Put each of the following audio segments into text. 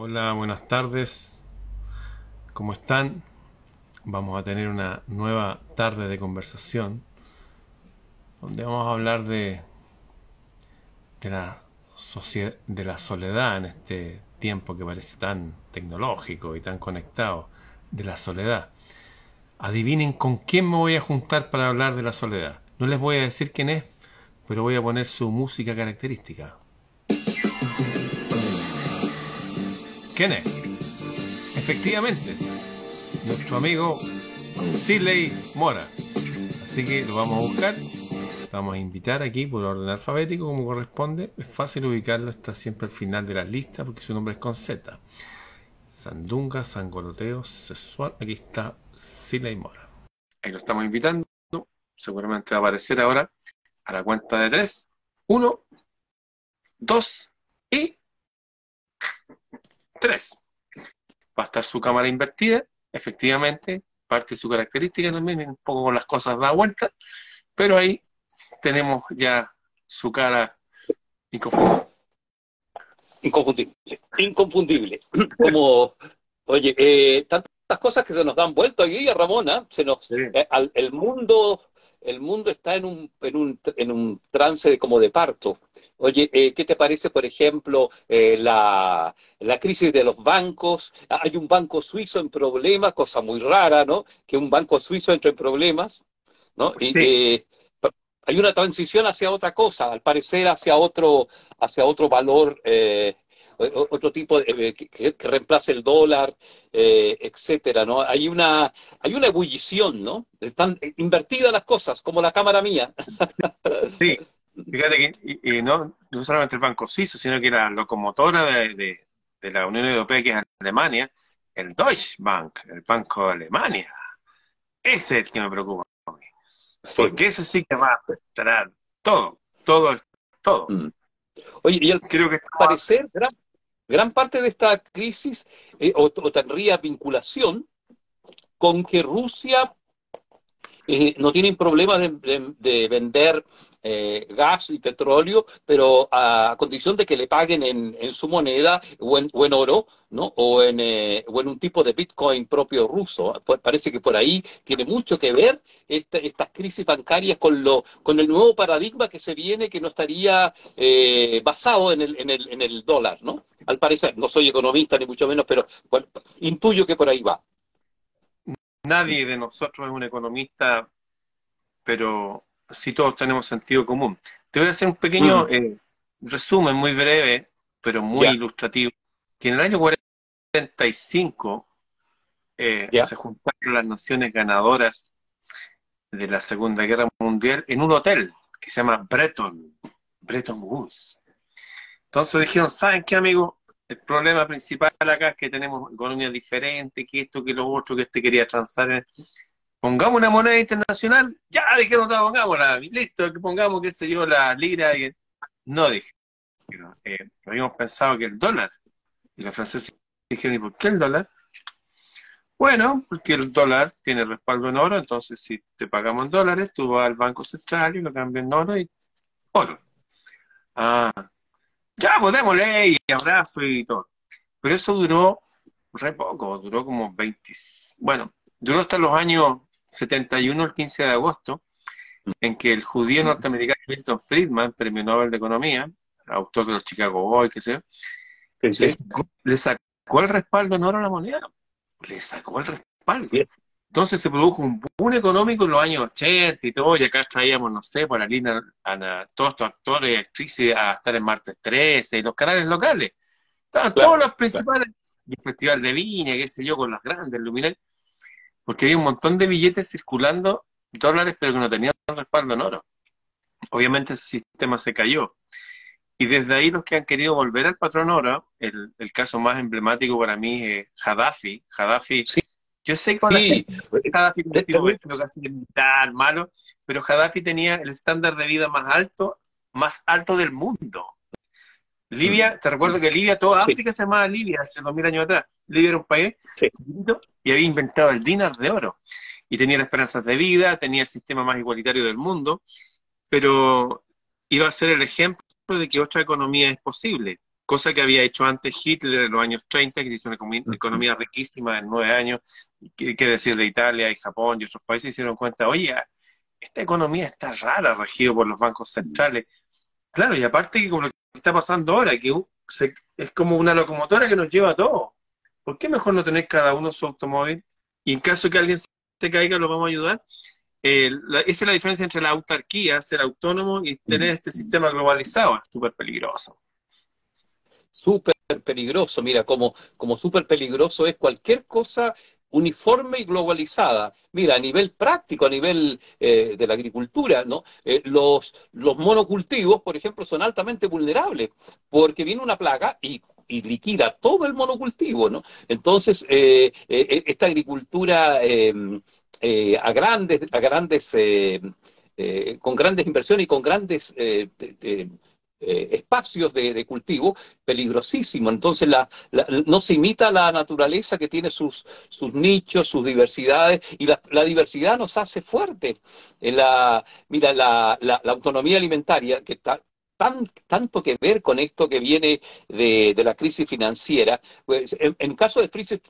Hola, buenas tardes. ¿Cómo están? Vamos a tener una nueva tarde de conversación donde vamos a hablar de, de, la, de la soledad en este tiempo que parece tan tecnológico y tan conectado, de la soledad. Adivinen con quién me voy a juntar para hablar de la soledad. No les voy a decir quién es, pero voy a poner su música característica. ¿Quién es? Efectivamente, nuestro amigo Siley Mora. Así que lo vamos a buscar, lo vamos a invitar aquí por orden alfabético como corresponde. Es fácil ubicarlo, está siempre al final de las listas porque su nombre es con Z. Sandunga, Sangoloteo, Sexual. Aquí está Siley Mora. Ahí lo estamos invitando. Seguramente va a aparecer ahora a la cuenta de tres. Uno, dos y tres. Va a estar su cámara invertida, efectivamente, parte de su característica también, un poco con las cosas da vuelta, pero ahí tenemos ya su cara inconfundible. Inconfundible, inconfundible. Como, oye, eh, tantas cosas que se nos dan vuelta aquí a Ramona, se nos, Sí. eh, al- el mundo, el mundo está en un, en un, en un trance de, como de parto. Oye, eh, ¿qué te parece, por ejemplo, eh, la, la crisis de los bancos? Hay un banco suizo en problemas, cosa muy rara, ¿no? Que un banco suizo entre en problemas, ¿no? Y, Sí. eh, hay una transición hacia otra cosa, al parecer hacia otro, hacia otro valor, eh, otro tipo de, eh, que, que- que reemplace el dólar, eh, etcétera, ¿no? Hay una, hay una ebullición, ¿no? Están invertidas las cosas, como la cámara mía. Sí, fíjate que y- y no, no solamente el Banco Suizo, sino que la locomotora de, de- de la Unión Europea, que es Alemania, el Deutsche Bank, el Banco de Alemania. Ese es el que me preocupa. Sí. Porque ese sí que va a afectar todo, todo, todo. Mm. Oye, y al Creo que parecer, gran, gran parte de esta crisis, eh, o, o tendría vinculación con que Rusia eh, no tienen problemas de, de- de vender eh, gas y petróleo, pero a condición de que le paguen en, en su moneda o en, o en oro, ¿no? O en, eh, un tipo de Bitcoin propio ruso. Parece que por ahí tiene mucho que ver esta- estas crisis bancarias con, lo, con el nuevo paradigma que se viene, que no estaría eh, basado en el, en, el, en el dólar, ¿no? Al parecer, no soy economista ni mucho menos, pero intuyo que por ahí va. nadie de nosotros es un economista, pero sí todos tenemos sentido común. Te voy a hacer un pequeño Mm. eh, resumen muy breve, pero muy ilustrativo. Que en el año 45 eh, se juntaron las naciones ganadoras de la Segunda Guerra Mundial en un hotel que se llama Bretton, Bretton Woods. Entonces dijeron, ¿saben qué, amigos? El problema principal acá es que tenemos economías diferentes, que esto, que lo otro, que este quería transar. en- Pongamos una moneda internacional, ya dijeron, "Ya, pongámosla, listo, que pongamos, qué sé yo, la lira. Y... No dijeron, eh, habíamos pensado que el dólar. Y los franceses dijeron, ¿y por qué el dólar? Bueno, porque el dólar tiene respaldo en oro, entonces si te pagamos en dólares, tú vas al Banco Central y lo cambias en oro y oro. Ah, ya, pues démosle y abrazo y todo. Pero eso duró re poco, duró como 20, bueno, duró hasta los años 71, el 15 de agosto, en que el judío norteamericano Milton Friedman, premio Nobel de Economía, autor de los Chicago Boys, qué sé le sacó, le sacó el respaldo en oro a la moneda. Le sacó el respaldo. Entonces se produjo un boom económico en los años 80 y todo, y acá traíamos, no sé, por la línea, a, todos estos actores y actrices a estar en Martes 13 y los canales locales. Estaban Claro, todos los principales, el Festival de Viña, qué sé yo, con los grandes luminarias, porque había un montón de billetes circulando, dólares, pero que no tenían respaldo en oro. Obviamente ese sistema se cayó. Y desde ahí los que han querido volver al patrón oro, el, el caso más emblemático para mí es Gaddafi. Gaddafi, Sí. yo sé que Sí, gente Gaddafi un bélico, casi militar, malo, pero Gaddafi tenía el estándar de vida más alto, más alto del mundo. Libia, te recuerdo que Libia, toda. África se llamaba Libia hace dos mil años atrás. Libia era un país Sí. y había inventado el dinar de oro. Y tenía las esperanzas de vida, tenía el sistema más igualitario del mundo, pero iba a ser el ejemplo de que otra economía es posible. cosa que había hecho antes Hitler en los años 30, que hizo una economía riquísima en nueve años, qué, decir de Italia y Japón y otros países, se dieron cuenta, oye, esta economía está rara, regido por los bancos centrales. Claro, y aparte que como lo que está pasando ahora, que es como una locomotora que nos lleva a todos. ¿Por qué mejor no tener cada uno su automóvil? Y en caso que alguien se caiga, lo vamos a ayudar. Eh, esa es la diferencia entre la autarquía, ser autónomo, y tener este sistema globalizado. Es súper peligroso. Súper peligroso. Mira, como, como súper peligroso es cualquier cosa uniforme y globalizada. Mira, a nivel práctico, a nivel eh, de la agricultura, ¿no? Eh, los, los monocultivos, por ejemplo, son altamente vulnerables porque viene una plaga y, y liquida todo el monocultivo, ¿no? Entonces, eh, esta agricultura a grandes, a grandes con grandes inversiones y con grandes eh, espacios de, cultivo peligrosísimo. Entonces la, no se imita la naturaleza que tiene sus, sus nichos, sus diversidades, y la, diversidad nos hace fuertes. La, mira, la, la, autonomía alimentaria, que está tanto que ver con esto que viene de, la crisis financiera. Pues, en, caso de crisis,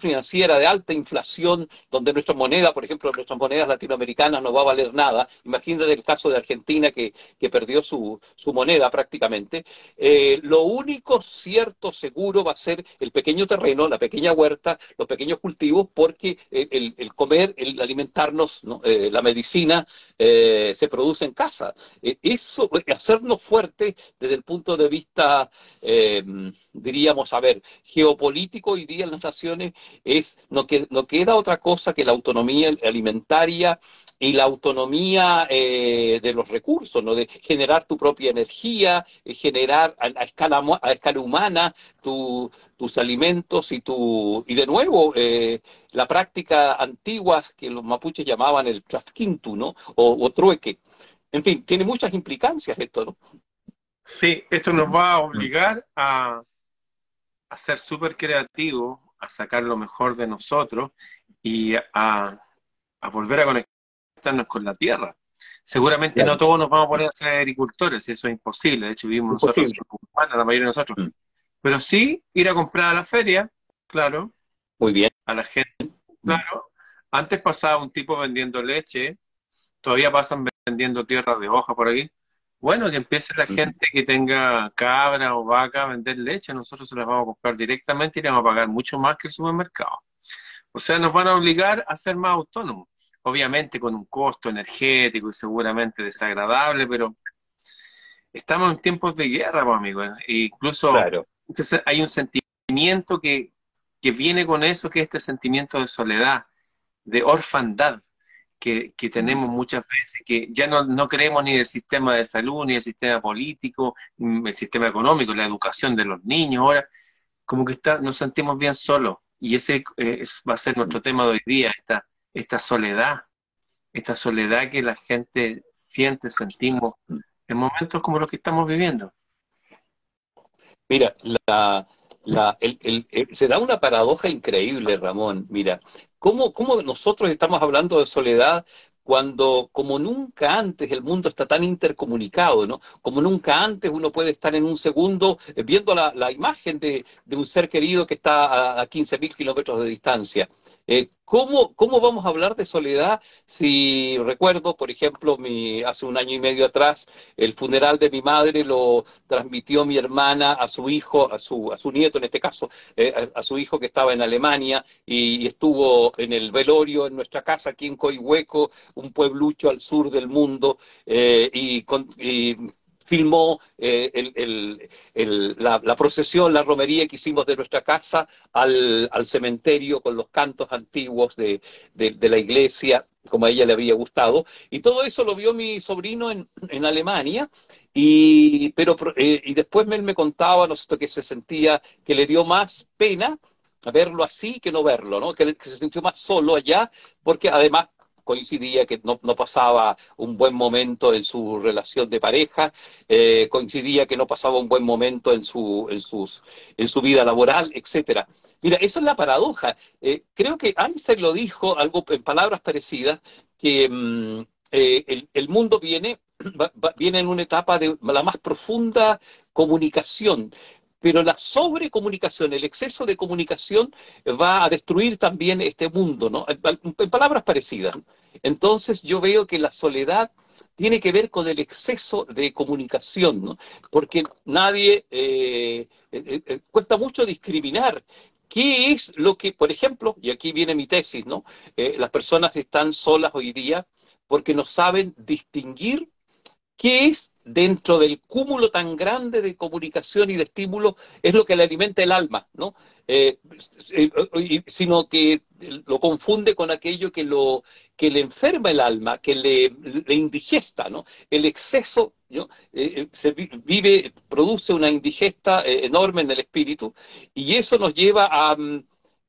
financiera de alta inflación, donde nuestra moneda, por ejemplo, nuestras monedas latinoamericanas no va a valer nada, imagínate el caso de Argentina que, perdió su, moneda prácticamente, eh, lo único cierto, seguro, va a ser el pequeño terreno, la pequeña huerta, los pequeños cultivos, porque el, comer, el alimentarnos, eh, la medicina eh, se produce en casa. eso, hacernos fuerte desde el punto de vista, eh, diríamos, a ver, geopolítico hoy día en las naciones es, no, que, no queda otra cosa que la autonomía alimentaria y la autonomía eh, de los recursos, ¿no? de generar tu propia energía, eh, generar a, escala, a escala humana tus alimentos y tu y de nuevo la práctica antigua que los mapuches llamaban el trafquintu, ¿no? O trueque, en fin, tiene muchas implicancias esto, ¿no? Sí, esto nos va a obligar a, a ser súper creativos, a sacar lo mejor de nosotros y a, volver a conectarnos con la tierra. Seguramente no todos nos vamos a poner a ser agricultores, eso es imposible, de hecho vivimos nosotros, la mayoría de nosotros. Mm. Pero sí ir a comprar a la feria, claro. Muy bien. A la gente, claro. Antes pasaba un tipo vendiendo leche, todavía pasan vendiendo tierra de hoja por ahí. Bueno, que empiece la gente que tenga cabra o vaca a vender leche, nosotros se las vamos a comprar directamente y le vamos a pagar mucho más que el supermercado. O sea, nos van a obligar a ser más autónomos. Obviamente con un costo energético y seguramente desagradable, pero estamos en tiempos de guerra, pues, amigos. E incluso hay un sentimiento que, que viene con eso, que es este sentimiento de soledad, de orfandad que, tenemos muchas veces, que ya no, no creemos ni en el sistema de salud, ni el sistema político, ni el sistema económico, la educación de los niños, ahora como que está, nos sentimos bien solos. Y ese, eh, va a ser nuestro tema de hoy día, esta, esta soledad, esta soledad que la gente siente, sentimos en momentos como los que estamos viviendo. Mira, la, la, se da una paradoja increíble, Ramón. Mira, ¿cómo, ¿cómo nosotros estamos hablando de soledad cuando como nunca antes el mundo está tan intercomunicado, ¿no? Como nunca antes uno puede estar en un segundo eh, viendo la, imagen de, de, un ser querido que está a, a 15.000 kilómetros de distancia. Eh, ¿cómo, ¿Cómo vamos a hablar de soledad si recuerdo, por ejemplo, mi, hace un año y medio atrás, el funeral de mi madre lo transmitió mi hermana a su hijo, a su, a su nieto en este caso, eh, a, su hijo que estaba en Alemania y, estuvo en el velorio en nuestra casa aquí en Coihueco, un pueblucho al sur del mundo, eh, y, y filmó eh, el, la, procesión, la romería que hicimos de nuestra casa al, cementerio con los cantos antiguos de, la iglesia, como a ella le había gustado. Y todo eso lo vio mi sobrino en, Alemania. Y, pero, eh, y después él me contaba, ¿no que se sentía que le dio más pena verlo así que no verlo, ¿no? Que se sintió más solo allá, porque además coincidía que no, pasaba un buen momento en su relación de pareja, eh, coincidía que no pasaba un buen momento en su, en sus, en su vida laboral, etcétera. Mira, eso es la paradoja. Eh, creo que Einstein lo dijo algo en palabras parecidas, que mm, eh, el, mundo viene, viene en una etapa de la más profunda comunicación, pero la sobrecomunicación, el exceso de comunicación va a destruir también este mundo, ¿no? En palabras parecidas. Entonces yo veo que la soledad tiene que ver con el exceso de comunicación, ¿no? Porque nadie, eh, eh, eh, cuesta mucho discriminar ¿Qué es lo que, por ejemplo, y aquí viene mi tesis, ¿no? las personas están solas hoy día porque no saben distinguir qué es dentro del cúmulo tan grande de comunicación y de estímulo, es lo que le alimenta el alma, ¿no? Eh, eh, sino que lo confunde con aquello que, lo, que le enferma el alma, que le, indigesta, ¿no? El exceso ¿no? Eh, se vive, produce una indigesta enorme en el espíritu y eso nos lleva a,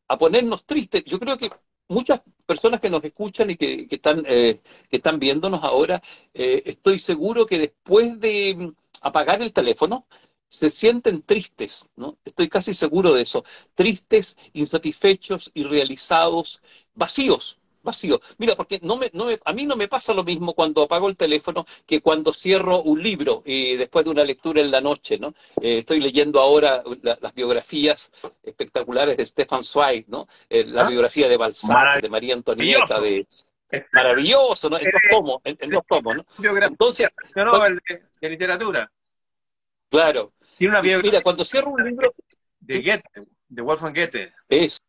a ponernos tristes. Yo creo que muchas personas que nos escuchan y que, están, eh, que están viéndonos ahora, eh, estoy seguro que después de mm, apagar el teléfono, se sienten tristes, ¿no? Estoy casi seguro de eso. Tristes, insatisfechos, irrealizados, vacíos, vacío. Mira, porque no me, no a mí no me pasa lo mismo cuando apago el teléfono que cuando cierro un libro y después de una lectura en la noche, ¿no? Eh, estoy leyendo ahora las biografías espectaculares de Stefan Zweig, ¿no? Eh, la ah. biografía de Balzac, de María Antonieta, de maravilloso, ¿no? En dos tomos, en, dos tomos, ¿no? Entonces, de, de literatura. Claro. Tiene una biografía. Mira, cuando cierro un libro de Goethe, de Wolfgang Goethe. Es.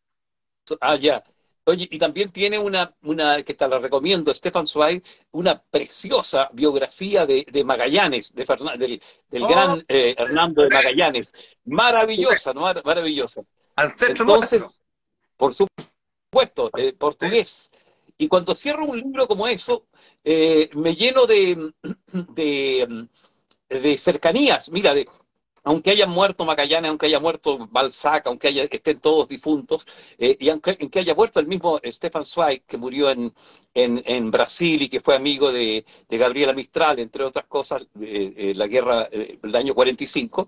Ah, ya. Oye, y también tiene una, una que te la recomiendo, Stefan Zweig, una preciosa biografía de, de Magallanes, de del, del gran oh. eh, Hernando de Magallanes. Maravillosa, ¿no? Maravillosa. Entonces, por supuesto, eh, portugués. Y cuando cierro un libro como eso, eh, me lleno de, de, de cercanías. Mira, de, aunque haya muerto Magallanes, aunque haya muerto Balzac, aunque haya, estén todos difuntos, eh, y aunque, haya muerto el mismo Stefan Zweig, que murió en, en, Brasil y que fue amigo de, Gabriela Mistral, entre otras cosas, eh, eh, la guerra del año 45,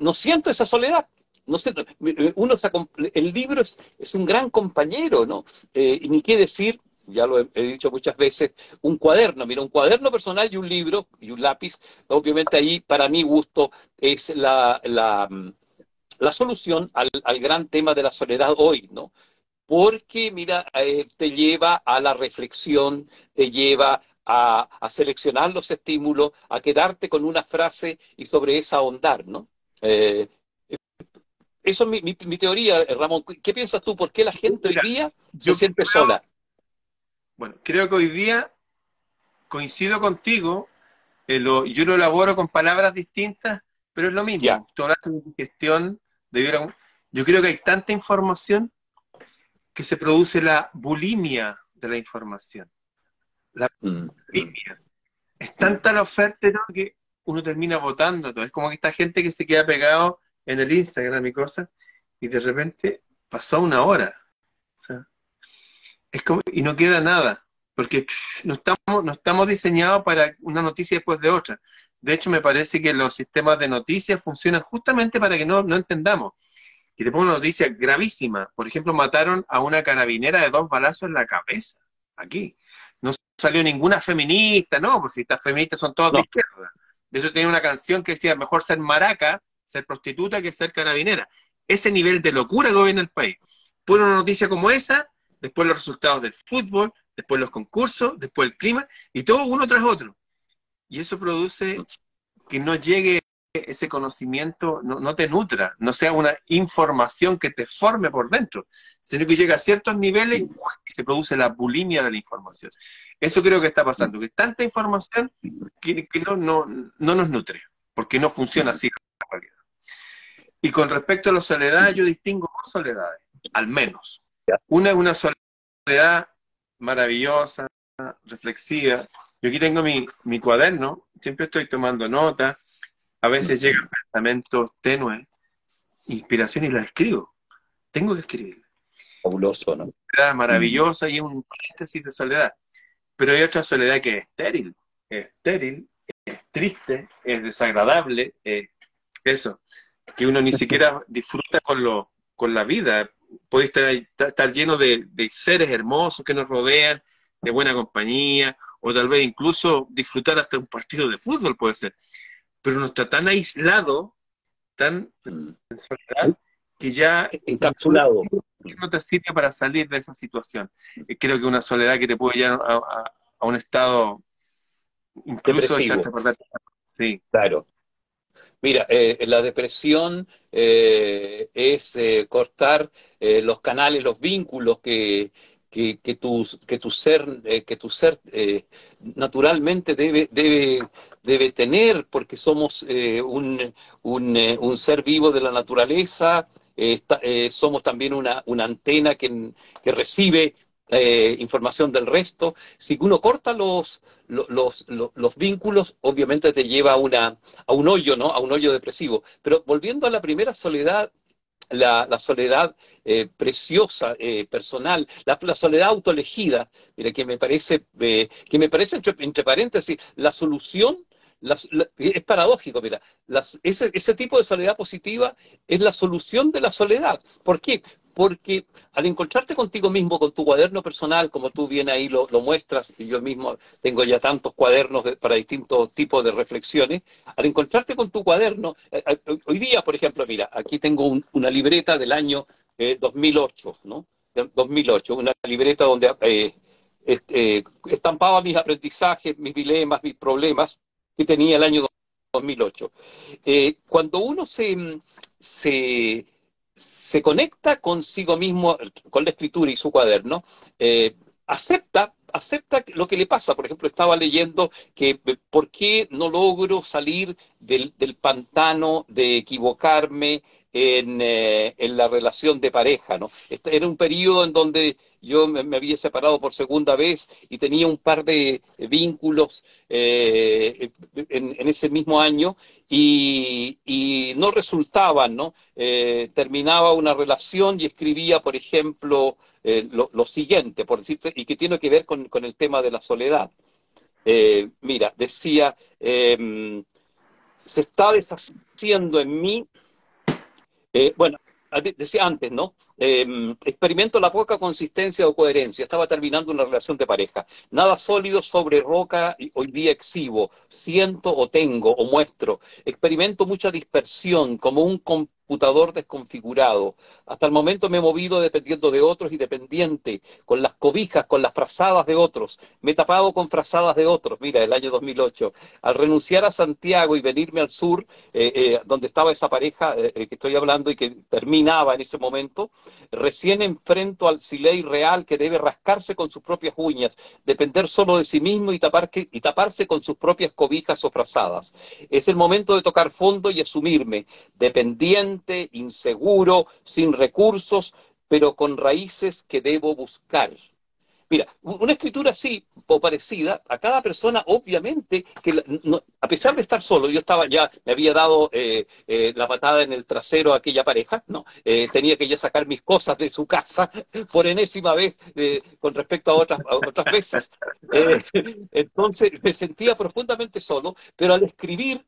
no siento esa soledad. No sé, uno, el libro es, es, un gran compañero, ¿no? y ni qué decir ya lo he, dicho muchas veces, un cuaderno, mira, un cuaderno personal y un libro y un lápiz, obviamente ahí para mi gusto es la, la, la solución al, al, gran tema de la soledad hoy, ¿no? Porque, mira, eh, te lleva a la reflexión, te lleva a, a, seleccionar los estímulos, a quedarte con una frase y sobre esa ahondar, ¿no? Eh, eso es mi, mi, teoría, Ramón. ¿Qué piensas tú? ¿Por qué la gente hoy día se siente sola? Bueno, creo que hoy día coincido contigo, eh, yo lo elaboro con palabras distintas, pero es lo mismo. Toda la gestión de Yo creo que hay tanta información que se produce la bulimia de la información. La mm. bulimia. Es tanta la oferta que uno termina votando todo. Es como que esta gente que se queda pegado en el Instagram y cosas, y de repente pasó una hora. O sea, y no queda nada, porque no estamos, no estamos diseñados para una noticia después de otra. De hecho, me parece que los sistemas de noticias funcionan justamente para que no, no entendamos. Y te pongo una noticia gravísima. Por ejemplo, mataron a una carabinera de dos balazos en la cabeza, aquí. No salió ninguna feminista, no, porque si estas feministas son todas de izquierda. De hecho, tenía una canción que decía, mejor ser maraca, ser prostituta, que ser carabinera. Ese nivel de locura gobierna el país. Por una noticia como esa, después los resultados del fútbol, después los concursos, después el clima, y todo uno tras otro. Y eso produce que no llegue ese conocimiento, no, te nutra, no sea una información que te forme por dentro, sino que llega a ciertos niveles y se produce la bulimia de la información. Eso creo que está pasando, que tanta información que, no, no, no, nos nutre, porque no funciona así la realidad. Y con respecto a la soledad, yo distingo dos soledades, al menos. Una es una soledad maravillosa, reflexiva. Yo aquí tengo mi, mi cuaderno, siempre estoy tomando notas, a veces llegan pensamientos tenues, inspiración y las escribo. Tengo que escribir. Fabuloso, ¿no? Maravillosa y un paréntesis de soledad. Pero hay otra soledad que es estéril. Es estéril, es triste, es desagradable, es eso. Que uno ni siquiera disfruta con, lo, con la vida puede estar, lleno de, seres hermosos que nos rodean, de buena compañía, o tal vez incluso disfrutar hasta un partido de fútbol puede ser. Pero uno está tan aislado tan en soledad que ya encapsulado no te sirve para salir de esa situación. Creo que una soledad que te puede llevar a, un estado incluso echarte Sí. Claro. Mira, eh, la depresión eh, es cortar los canales, los vínculos que, que, que, tu, que tu ser, que tu ser naturalmente debe, debe, debe tener, porque somos un, un, un, ser vivo de la naturaleza, eh, somos también una, una antena que, que recibe eh, información del resto. Si uno corta los, los, los, vínculos, obviamente te lleva a, una, a un hoyo, ¿no? A un hoyo depresivo. Pero volviendo a la primera soledad, la, la soledad eh, preciosa, personal, la, la, soledad autoelegida, mira, que me parece, que me parece entre, paréntesis, la solución es paradójico, mira, ese, ese, tipo de soledad positiva es la solución de la soledad. ¿Por qué? Porque al encontrarte contigo mismo, con tu cuaderno personal, como tú bien ahí lo, muestras, y yo mismo tengo ya tantos cuadernos para distintos tipos de reflexiones, al encontrarte con tu cuaderno, eh, eh, hoy día, por ejemplo, mira, aquí tengo una libreta del año 2008, eh, ¿no? 2008, una libreta donde estampaba mis aprendizajes, mis dilemas, mis problemas, que tenía el año 2008. Eh, cuando uno se, se, se, conecta consigo mismo, con la escritura y su cuaderno, eh, acepta, acepta lo que le pasa. Por ejemplo, estaba leyendo que eh, por qué no logro salir del, del pantano de equivocarme en, en, la relación de pareja, ¿no? Este era un periodo en donde yo me, había separado por segunda vez y tenía un par de vínculos eh, en, ese mismo año y, no resultaban, ¿no? Eh, terminaba una relación y escribía, por ejemplo, eh, lo, siguiente, por decirte, y que tiene que ver con, con el tema de la soledad. mira, decía, em, se está deshaciendo en mí, bueno, decía antes, ¿no? Em, experimento la poca consistencia o coherencia. Estaba terminando una relación de pareja. Nada sólido sobre roca, hoy día exhibo. Siento o tengo o muestro. Experimento mucha dispersión, como un computador desconfigurado. Hasta el momento me he movido dependiendo de otros y dependiente, con las cobijas, con las frazadas de otros. Me he tapado con frazadas de otros. Mira, el año 2008. Al renunciar a Santiago y venirme al sur, eh, eh, donde estaba esa pareja eh, que estoy hablando y que terminaba en ese momento, recién enfrento al Silei real que debe rascarse con sus propias uñas, depender solo de sí mismo y, y taparse con sus propias cobijas o frazadas. Es el momento de tocar fondo y asumirme, dependiente inseguro, sin recursos, pero con raíces que debo buscar. Mira, una escritura así o parecida, a cada persona, obviamente, que a pesar de estar solo, yo estaba ya, me había dado eh, eh, la patada en el trasero a aquella pareja, no, eh, tenía que ya sacar mis cosas de su casa por enésima vez con respecto a otras, a otras veces. entonces me sentía profundamente solo, pero al escribir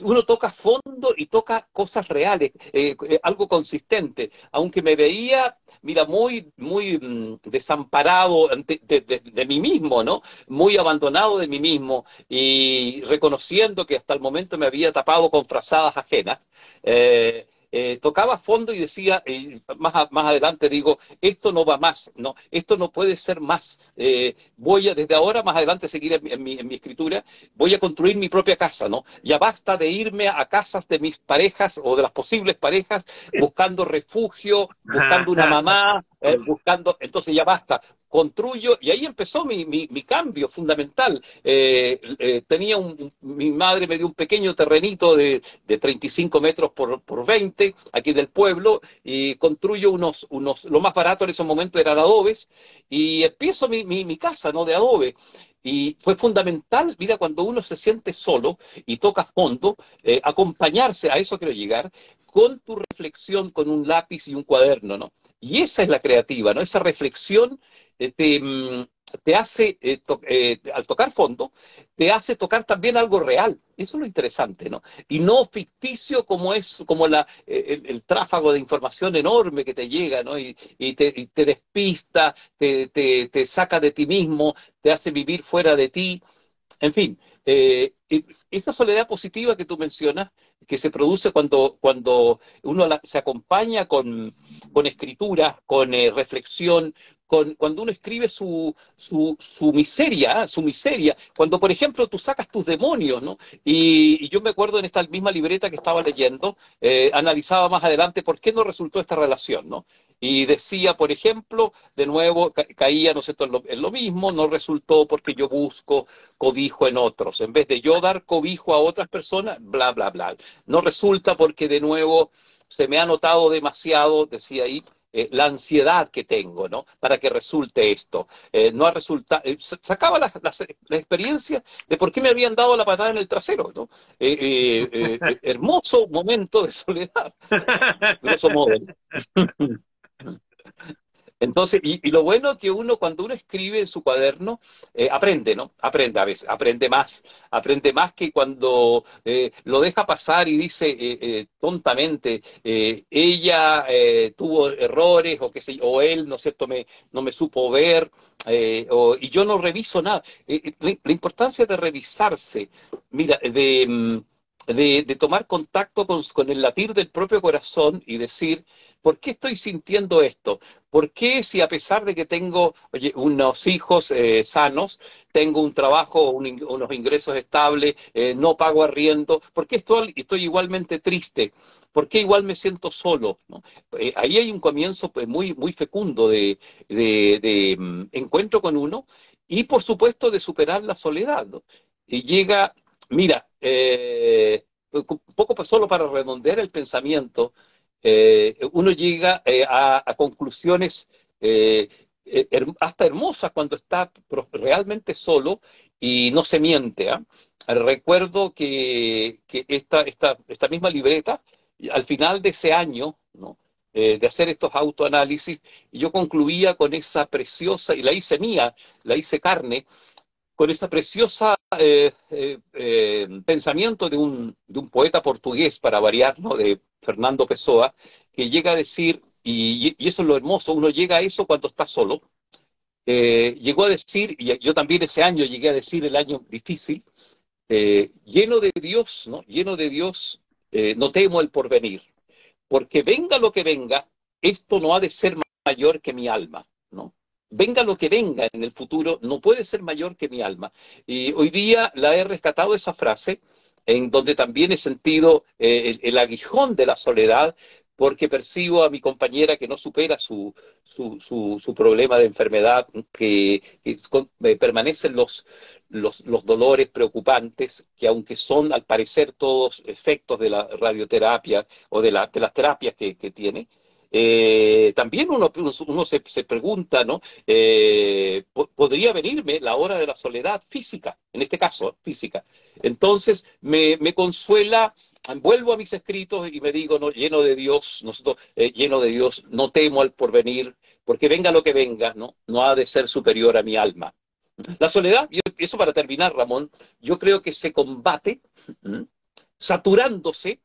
uno toca fondo y toca cosas reales, eh, eh, algo consistente, aunque me veía, mira, muy, muy mm, desamparado de, mí mismo, ¿no? Muy abandonado de mí mismo y reconociendo que hasta el momento me había tapado con frazadas ajenas. Eh, eh, tocaba fondo y decía, eh, más, más adelante digo, esto no va más, no, esto no puede ser más. Eh, voy a, desde ahora más adelante seguir en, mi, en, mi, escritura, voy a construir mi propia casa, ¿no? Ya basta de irme a casas de mis parejas o de las posibles parejas buscando refugio, buscando una mamá, buscando, entonces ya basta, construyo, y ahí empezó mi, mi, cambio fundamental. Eh, eh, tenía un, mi madre me dio un pequeño terrenito de, de 35 metros por, por 20 aquí del pueblo, y construyo unos, unos, lo más barato en ese momento eran adobes, y empiezo mi, mi, mi casa, ¿no? De adobe. Y fue fundamental, mira, cuando uno se siente solo y toca fondo, eh, acompañarse, a eso quiero llegar, con tu reflexión, con un lápiz y un cuaderno, ¿no? Y esa es la creativa, ¿no? Esa reflexión eh, te, mm, te hace, eh, eh, al tocar fondo, te hace tocar también algo real. Eso es lo interesante, ¿no? Y no ficticio como es, como la, el, tráfago de información enorme que te llega, ¿no? Y, te, te, despista, te, te, te, saca de ti mismo, te hace vivir fuera de ti. En fin, esta soledad positiva que tú mencionas que se produce cuando, cuando uno se acompaña con, con escritura, con eh, reflexión, cuando uno escribe su, su, su miseria, su miseria, cuando por ejemplo tú sacas tus demonios, ¿no? Y, yo me acuerdo en esta misma libreta que estaba leyendo, eh, analizaba más adelante por qué no resultó esta relación, ¿no? Y decía, por ejemplo, de nuevo caía, ¿no sé, en lo, en lo mismo, no resultó porque yo busco cobijo en otros. En vez de yo dar cobijo a otras personas, bla, bla, bla. No resulta porque de nuevo se me ha notado demasiado, decía ahí, eh, la ansiedad que tengo, ¿no? Para que resulte esto. Eh, no ha resultado, eh, sacaba la, experiencia de por qué me habían dado la patada en el trasero, ¿no? hermoso momento de soledad, grosso modo. Entonces, y, lo bueno que uno, cuando uno escribe en su cuaderno, eh, aprende, ¿no? Aprende a veces, aprende más, aprende más que cuando eh, lo deja pasar y dice eh, tontamente, ella tuvo errores o qué sé o él, ¿no es cierto?, me, no me supo ver, y yo no reviso nada. La, importancia de revisarse, mira, de... Mm, de, tomar contacto con, con, el latir del propio corazón y decir, ¿por qué estoy sintiendo esto? ¿Por qué si a pesar de que tengo unos hijos eh, sanos, tengo un trabajo, unos ingresos estables, eh, no pago arriendo, ¿por qué estoy, igualmente triste? ¿Por qué igual me siento solo? Eh, ahí hay un comienzo pues, muy, muy fecundo de, de, mm, encuentro con uno y por supuesto de superar la soledad. Y llega, mira, un poco solo para redondear el pensamiento, eh, uno llega eh, a, conclusiones eh, hasta hermosas cuando está realmente solo y no se miente. ¿ah? Recuerdo que, esta, esta, esta, misma libreta, al final de ese año, de hacer estos autoanálisis, yo concluía con esa preciosa, y la hice mía, la hice carne, con esa preciosa eh, eh, eh, pensamiento de un, poeta portugués, para variar, ¿no? de Fernando Pessoa, que llega a decir, y, eso es lo hermoso, uno llega a eso cuando está solo, llegó a decir, y yo también ese año llegué a decir, el año difícil, lleno de Dios, ¿no? lleno de Dios, no temo el porvenir, porque venga lo que venga, esto no ha de ser mayor que mi alma, ¿no? Venga lo que venga en el futuro, no puede ser mayor que mi alma. Y hoy día la he rescatado esa frase, en donde también he sentido eh, el, aguijón de la soledad, porque percibo a mi compañera que no supera su, su, problema de enfermedad, que, eh, permanecen los, los, dolores preocupantes, que aunque son al parecer todos efectos de la radioterapia o de, la, de las terapias que tiene, eh, también uno, se, pregunta, ¿no? Eh, ¿Podría venirme la hora de la soledad física, en este caso, física? Entonces, me, consuela vuelvo a mis escritos y me digo, no, lleno de Dios, nosotros, eh, lleno de Dios, no temo al porvenir, porque venga lo que venga, ¿no? No ha de ser superior a mi alma. La soledad, y eso para terminar, Ramón, yo creo que se combate saturándose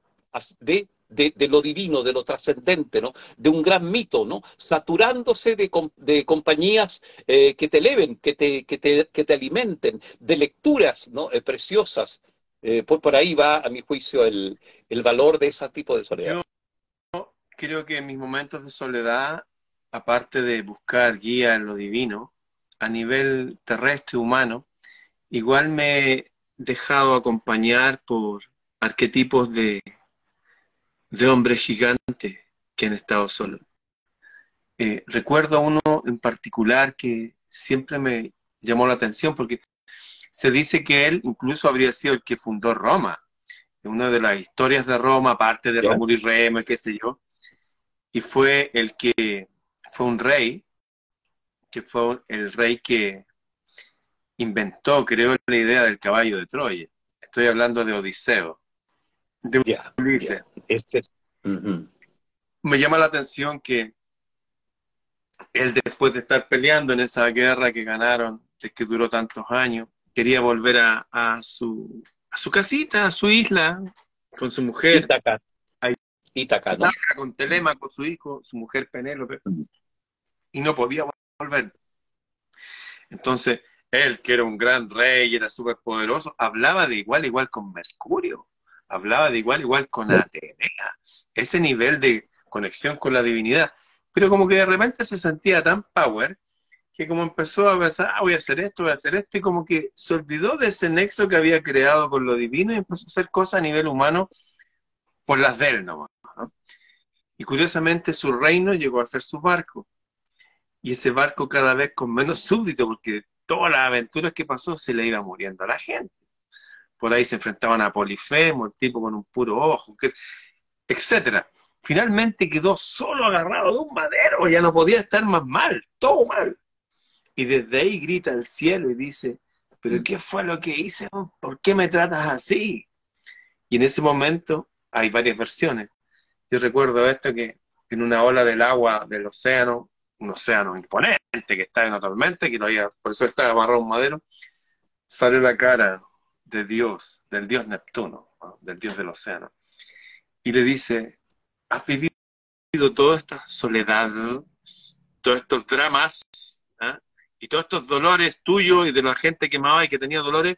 de de, lo divino, de lo trascendente, ¿no? De un gran mito, ¿no? Saturándose de, de compañías eh, que te eleven, que te, que te, que te alimenten, de lecturas, ¿no? Eh, preciosas. Eh, por, por ahí va, a mi juicio, el, el valor de ese tipo de soledad. Yo creo que en mis momentos de soledad, aparte de buscar guía en lo divino, a nivel terrestre, humano, igual me he dejado acompañar por arquetipos de de hombres gigantes que han estado solos. Eh, recuerdo a uno en particular que siempre me llamó la atención porque se dice que él incluso habría sido el que fundó Roma. Una de las historias de Roma, aparte de Rómulo y Remo, qué sé yo. Y fue el que fue un rey, que fue el rey que inventó, creó la idea del caballo de Troya. Estoy hablando de Odiseo de este, Me llama la atención que él después de estar peleando en esa guerra que ganaron, que duró tantos años, quería volver a, su, a su casita, a su isla, con su mujer. Ítaca. Ítaca, ¿no? Con Telémaco, su hijo, su mujer Penélope. Y no podía volver. Entonces, él, que era un gran rey, era súper poderoso, hablaba de igual a igual con Mercurio hablaba de igual igual con Atenea, ese nivel de conexión con la divinidad, pero como que de repente se sentía tan power que como empezó a pensar, ah, voy a hacer esto, voy a hacer esto, y como que se olvidó de ese nexo que había creado con lo divino y empezó a hacer cosas a nivel humano por las de él nomás. Y curiosamente su reino llegó a ser su barco. Y ese barco cada vez con menos súbdito, porque todas las aventuras que pasó se le iba muriendo a la gente. Por ahí se enfrentaban a Polifemo, el tipo con un puro ojo, que, etcétera. Finalmente quedó solo agarrado de un madero, ya no podía estar más mal, todo mal. Y desde ahí grita al cielo y dice, pero ¿qué fue lo que hice? ¿Por qué me tratas así? Y en ese momento hay varias versiones. Yo recuerdo esto que en una ola del agua del océano, un océano imponente que estaba en una tormenta, que no había, por eso estaba amarrado un madero, salió la cara de Dios, del Dios Neptuno, del Dios del océano, y le dice, has vivido toda esta soledad, todos estos dramas, ¿ah? y todos estos dolores tuyos y de la gente que amaba y que tenía dolores,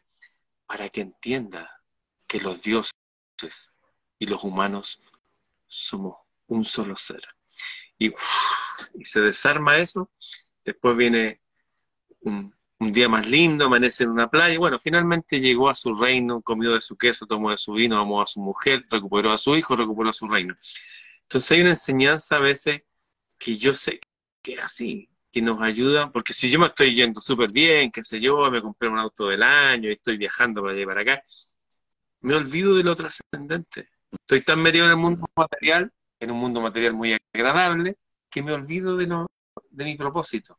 para que entienda que los dioses y los humanos somos un solo ser. Y, y se desarma eso, después viene un, un, día más lindo, amanece en una playa, bueno, finalmente llegó a su reino, comió de su queso, tomó de su vino, amó a su mujer, recuperó a su hijo, recuperó a su reino. Entonces hay una enseñanza a veces que yo sé que es así, que nos ayuda, porque si yo me estoy yendo súper bien, qué sé yo, me compré un auto del año y estoy viajando para allá y para acá, me olvido de lo trascendente. Estoy tan metido en el mundo material, en un mundo material muy agradable, que me olvido de, lo, de mi propósito.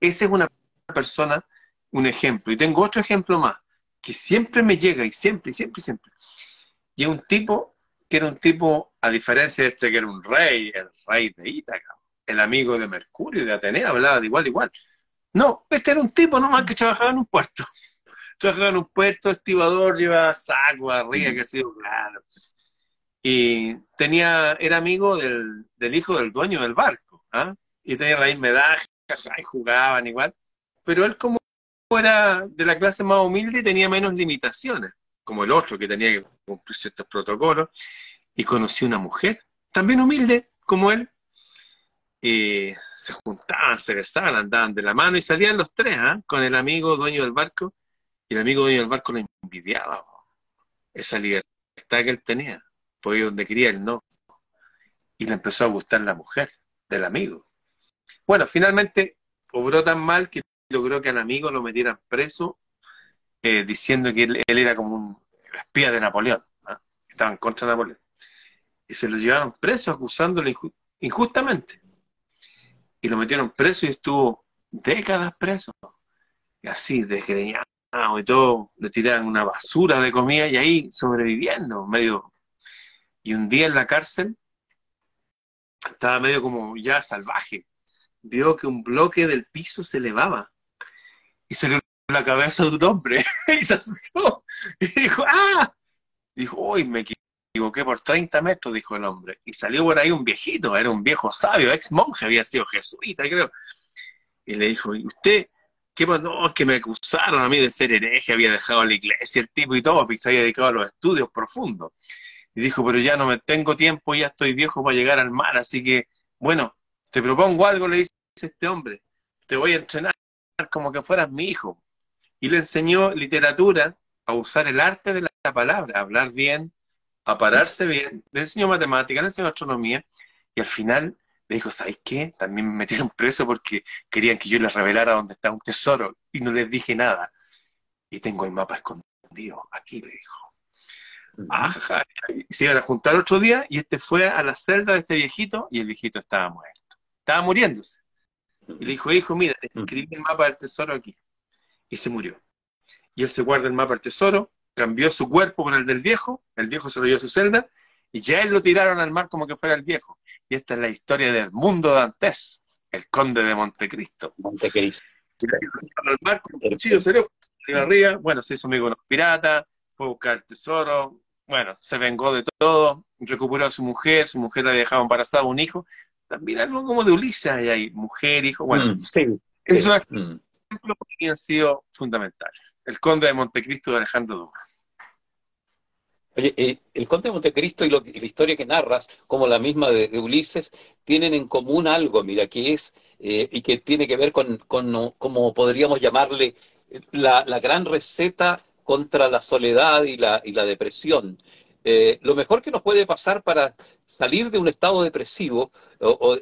Esa es una persona, un ejemplo. Y tengo otro ejemplo más, que siempre me llega, y siempre, siempre, siempre. Y es un tipo que era un tipo, a diferencia de este que era un rey, el rey de Ítaca, el amigo de Mercurio, de Atenea, hablaba de igual, igual. No, este era un tipo nomás que trabajaba en un puerto. trabajaba en un puerto, estibador, llevaba saco, arriba, que ha sido claro. Y tenía, era amigo del, del hijo del dueño del barco, ¿ah? Y tenía la misma edad, jugaban igual. Pero él como era de la clase más humilde tenía menos limitaciones, como el otro que tenía que cumplir ciertos protocolos. Y conoció una mujer, también humilde como él, y se juntaban, se besaban, andaban de la mano y salían los tres, ¿ah? con el amigo dueño del barco, y el amigo dueño del barco le envidiaba esa libertad que él tenía, por ir donde quería él no. Y le empezó a gustar la mujer del amigo. Bueno, finalmente obró tan mal que logró que al amigo lo metieran preso, eh, diciendo que él, era como un espía de Napoleón, ¿ah? estaba en contra Napoleón. Y se lo llevaron preso acusándolo injustamente y lo metieron preso y estuvo décadas preso. Y así, desgreñado y todo, le tiraron una basura de comida y ahí sobreviviendo, medio. Y un día en la cárcel, estaba medio como ya salvaje. Vio que un bloque del piso se elevaba y salió la cabeza de un hombre y se asustó. Y dijo, ¡ah! Dijo, uy, me equivoqué por 30 metros, dijo el hombre. Y salió por ahí un viejito, era un viejo sabio, ex monje, había sido jesuita, creo. Y le dijo, ¿y usted qué No, es que me acusaron a mí de ser hereje, había dejado la iglesia el tipo y todo, y se había dedicado a los estudios profundos. Y dijo, pero ya no me tengo tiempo, ya estoy viejo para llegar al mar, así que, bueno, te propongo algo, le dice este hombre, te voy a entrenar como que fueras mi hijo. Y le enseñó literatura, a usar el arte de la palabra, a hablar bien, a pararse bien, le enseñó matemática, le enseñó astronomía, y al final le dijo, ¿sabes qué? También me metieron preso porque querían que yo les revelara dónde está un tesoro, y no les dije nada. Y tengo el mapa escondido, aquí le dijo. Y se iban a juntar otro día, y este fue a la celda de este viejito, y el viejito estaba muerto. Estaba muriéndose. Y le dijo, hijo, mira, escribí el mapa del tesoro aquí. Y se murió. Y él se guarda el mapa del tesoro, cambió su cuerpo con el del viejo, el viejo se lo dio a su celda, y ya él lo tiraron al mar como que fuera el viejo. Y esta es la historia del mundo Dantes, el conde de Montecristo. Montecristo. Al mar con un cuchillo se arriba, bueno, se hizo amigo de los piratas, fue a buscar el tesoro, bueno, se vengó de todo, recuperó a su mujer, su mujer había dejado embarazada un hijo, también algo como de Ulises hay mujer, hijo, bueno, mm, sí, esos mm. ejemplos que han sido fundamentales el conde de Montecristo de Alejandro Dumas. Oye, eh, el Conde de Montecristo y, la historia que narras, como la misma de, Ulises, tienen en común algo, mira, que es, eh, y que tiene que ver con, como podríamos llamarle, la, gran receta contra la soledad y la, y la depresión. Eh, lo mejor que nos puede pasar para salir de un estado depresivo o,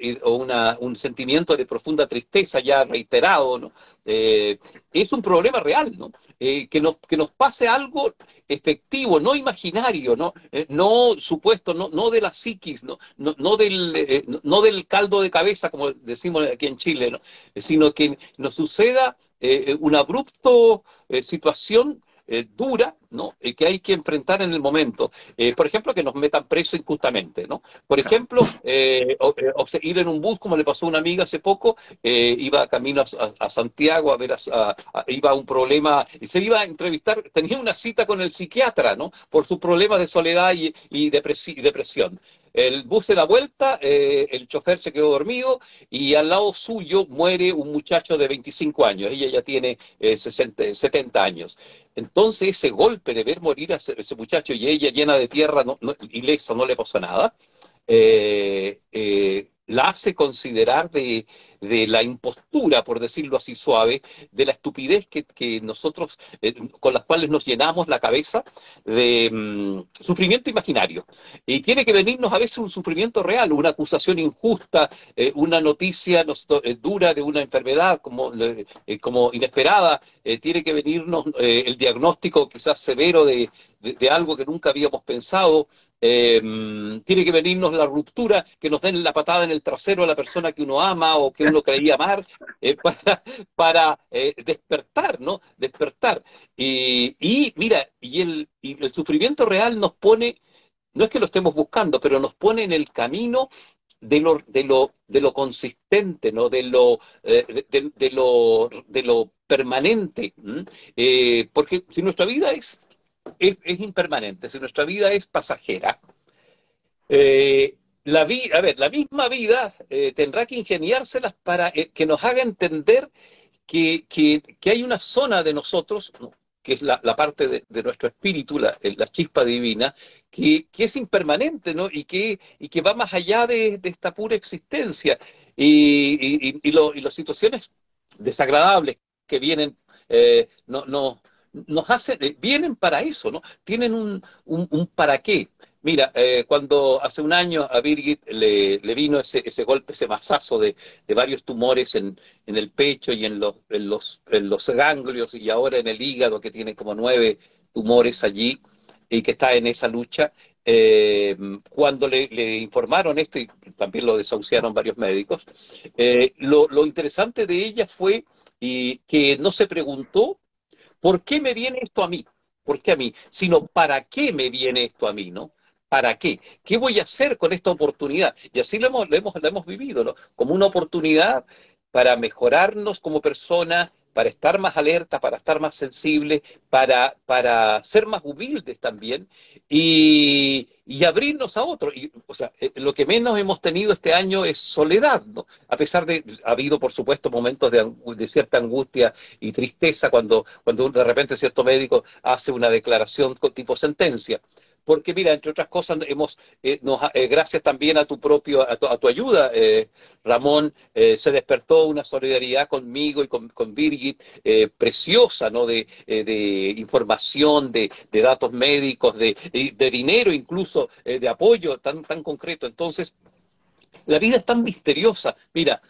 un sentimiento de profunda tristeza ya reiterado, eh, es un problema real, ¿no? Eh, que, nos, que nos pase algo efectivo, no imaginario, no, no supuesto, no, no de la psiquis, no, no, del, no del caldo de cabeza, como decimos aquí en Chile, ¿no? sino que nos suceda una abrupta situación eh, dura, ¿no? Eh, que hay que enfrentar en el momento. Eh, por ejemplo, que nos metan preso injustamente, ¿no? Por ejemplo, ir en un bus, como le pasó a una amiga hace poco, iba camino a, Santiago a ver, a, iba a un problema, y se iba a entrevistar, tenía una cita con el psiquiatra, ¿no? Por sus problemas de soledad y, y depresión. El bus se da vuelta, eh, el chofer se quedó dormido y al lado suyo muere un muchacho de 25 años. Ella ya tiene 60, 70 años. Entonces ese golpe de ver morir a ese, muchacho y ella llena de tierra no, no, no le pasó nada, eh, eh, la hace considerar de, la impostura, por decirlo así suave, de la estupidez que, nosotros, eh, con las cuales nos llenamos la cabeza de mm, sufrimiento imaginario. Y tiene que venirnos a veces un sufrimiento real, una acusación injusta, eh, una noticia eh, dura de una enfermedad como, como inesperada, tiene que venirnos el diagnóstico quizás severo de, de algo que nunca habíamos pensado, Em, tiene que venirnos la ruptura, que nos den la patada en el trasero a la persona que uno ama o que uno creía amar, eh, para, eh, despertar, ¿no? Despertar. y mira, y el, y el sufrimiento real nos pone, no es que lo estemos buscando, pero nos pone en el camino de lo, de lo, de lo consistente, ¿no? de, lo, eh, de, lo, de lo permanente. porque si nuestra vida es es, impermanente, si nuestra vida es pasajera, la, a ver, la misma vida eh, tendrá que ingeniárselas para eh, que nos haga entender que, hay una zona de nosotros, que es la, parte de, nuestro espíritu, la, chispa divina, que, es impermanente ¿no? y, que, y que va más allá de, esta pura existencia. Y, y, las situaciones desagradables que vienen no, no, nos hace, eh, vienen para eso, ¿no? Tienen un, un, para qué. Mira, eh, cuando hace un año a Birgit le, vino ese, ese, golpe, ese masazo de, varios tumores en, el pecho y en los, en, los, en los ganglios y ahora en el hígado, que tiene como nueve tumores allí y que está en esa lucha, eh, cuando le, informaron esto, y también lo desahuciaron varios médicos, lo, lo, interesante de ella fue y que no se preguntó ¿Por qué me viene esto a mí? ¿Por qué a mí? Sino, ¿para qué me viene esto a mí? ¿no? ¿Para qué? ¿Qué voy a hacer con esta oportunidad? Y así lo hemos, vivido, ¿no? Como una oportunidad para mejorarnos como personas, para estar más alerta, para estar más sensibles, para, ser más humildes también y, abrirnos a otros. O sea, eh, lo que menos hemos tenido este año es soledad, ¿no? A pesar de, ha habido, por supuesto, momentos de, de cierta angustia y tristeza cuando, cuando de repente cierto médico hace una declaración tipo sentencia porque mira, entre otras cosas, hemos, eh, eh, gracias también a tu propio, a tu, ayuda, eh, Ramón, se despertó una solidaridad conmigo y con, con Birgit preciosa, ¿no? De, información, de, datos médicos, de, dinero incluso, de apoyo tan, tan concreto. Entonces, la vida es tan misteriosa. Mira,